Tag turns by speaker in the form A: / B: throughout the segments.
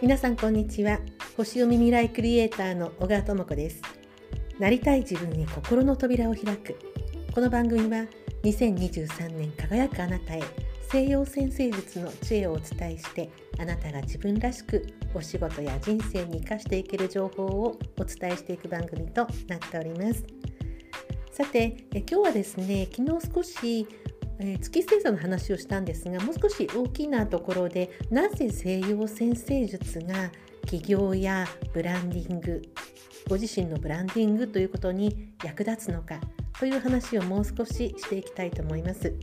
A: 皆さんこんにちは。星読み未来クリエイターの小川智子です。なりたい自分に心の扉を開く。この番組は2023年輝くあなたへ西洋先生術の知恵をお伝えしてあなたが自分らしくお仕事や人生に生かしていける情報をお伝えしていく番組となっております。さてえ今日はですね昨日少しえー、月星座の話をしたんですがもう少し大きなところでなぜ西洋先生術が企業やブランディングご自身のブランディングということに役立つのかという話をもう少ししていきたいと思います。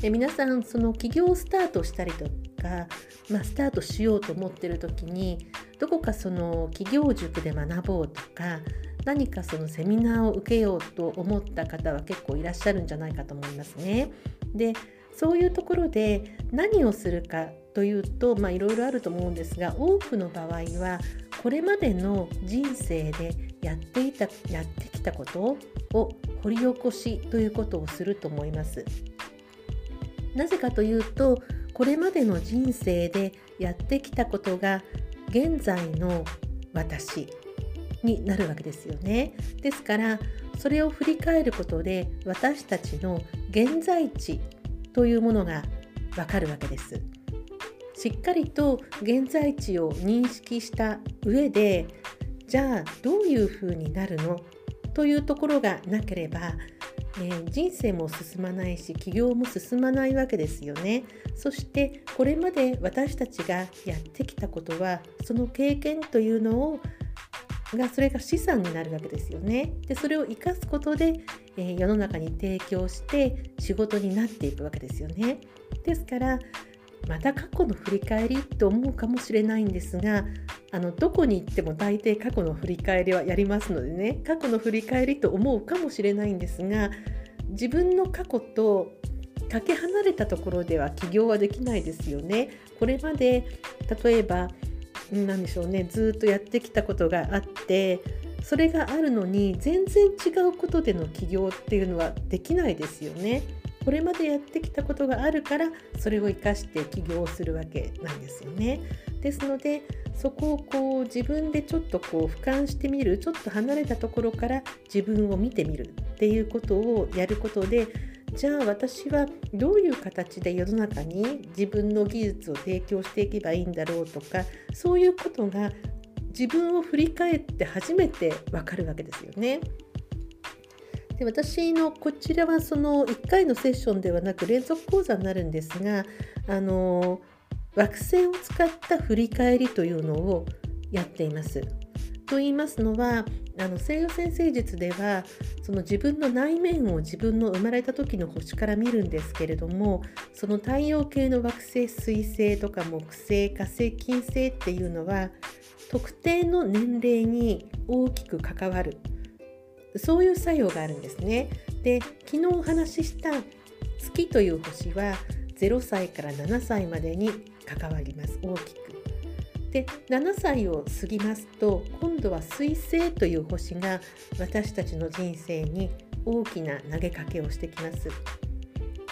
A: で皆さんその起業をスタートしたりとか、まあ、スタートしようと思ってる時にどこかその企業塾で学ぼうとか何かそのセミナーを受けようと思った方は結構いらっしゃるんじゃないかと思いますね。でそういうところで何をするかというといろいろあると思うんですが多くの場合はこれまでの人生でやっていたやってきたことを掘り起こしということをすると思います。なぜかというとこれまでの人生でやってきたことが現在の私になるわけですよね。ですからそれを振り返ることで私たちの現在地というものがわかるわけです。しっかりと現在地を認識した上でじゃあどういうふうになるの？というところがなければ、えー、人生も進まないし起業も進まないわけですよね。そしてこれまで私たちがやってきたことはその経験というのをがそれが資産になるわけですよね。でそれを生かすことで、えー、世の中に提供して仕事になっていくわけですよね。ですからまた過去の振り返りと思うかもしれないんですがあのどこに行っても大抵過去の振り返りはやりますのでね過去の振り返りと思うかもしれないんですが自分の過去とかけ離れたところでは起業はできないですよね。これまで例えば何でしょうねずっとやってきたことがあってそれがあるのに全然違うことでの起業っていうのはできないですよね。これまでやってきたことがあるからそれを生かして起業するわけなんですよね。ですのでそこをこう自分でちょっとこう俯瞰してみるちょっと離れたところから自分を見てみるっていうことをやることでじゃあ私はどういう形で世の中に自分の技術を提供していけばいいんだろうとかそういうことが自分を振り返って初めてわかるわけですよね。で私のこちらはその1回のセッションではなく連続講座になるんですがあの惑星を使った振り返りというのをやっています。と言いますのはあの西洋先生術ではその自分の内面を自分の生まれた時の星から見るんですけれどもその太陽系の惑星水星とか木星火星金星っていうのは特定の年齢に大きく関わるそういう作用があるんですね。で昨日お話しした月という星は0歳から7歳までに関わります大きく。で7歳を過ぎますと今度は水星という星が私たちの人生に大きな投げかけをしてきます。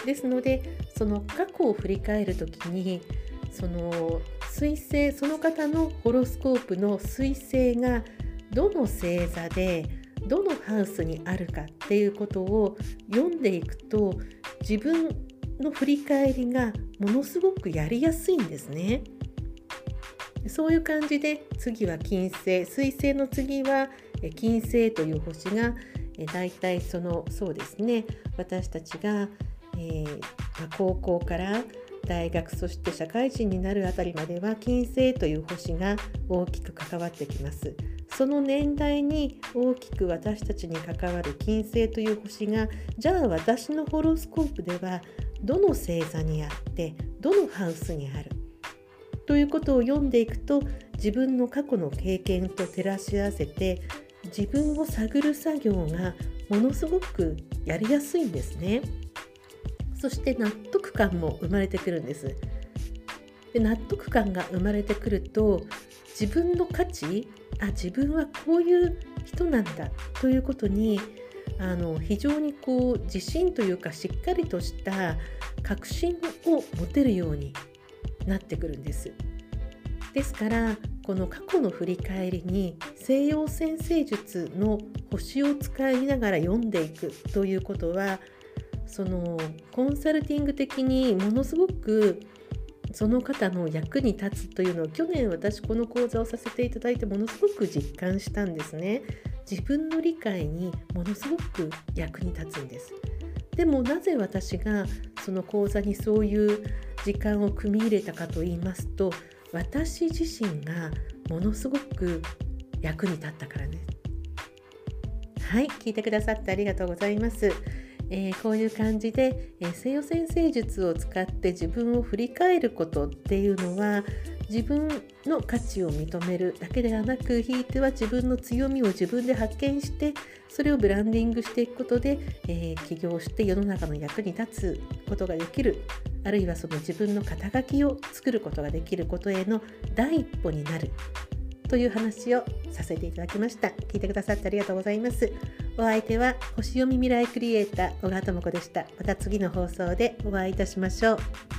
A: ですのでその過去を振り返る時にその水星その方のホロスコープの水星がどの星座でどのハウスにあるかっていうことを読んでいくと自分の振り返りがものすごくやりやすいんですね。そういう感じで次は金星水星の次は金星という星がだいたいそのそうですね私たちが、えー、高校から大学そして社会人になるあたりまでは金星という星が大きく関わってきます。その年代に大きく私たちに関わる金星という星がじゃあ私のホロスコープではどの星座にあってどのハウスにあるということを読んでいくと自分の過去の経験と照らし合わせて自分を探る作業がものすごくやりやすいんですね。そして納得感も生まれてくるんです。で納得感が生まれてくると自分の価値あ自分はこういう人なんだということにあの非常にこう自信というかしっかりとした確信を持てるようになってくるんです。ですからこの過去の振り返りに西洋占星術の星を使いながら読んでいくということはそのコンサルティング的にものすごくその方の役に立つというのを去年私この講座をさせていただいてものすごく実感したんですね。自分の理解にものすごく役に立つんです。でもなぜ私がその講座にそういう時間を組み入れたかと言いますと私自身がものすごく役に立ったからね。はい、聞いてくださってありがとうございます。えー、こういう感じで、えー、西洋先生術を使って自分を振り返ることっていうのは自分の価値を認めるだけではなくひいては自分の強みを自分で発見してそれをブランディングしていくことで、えー、起業して世の中の役に立つことができるあるいはその自分の肩書きを作ることができることへの第一歩になるという話をさせていただきました。聞いてくださってありがとうございます。お相手は星読み未来クリエイター小川智子でした。また次の放送でお会いいたしましょう。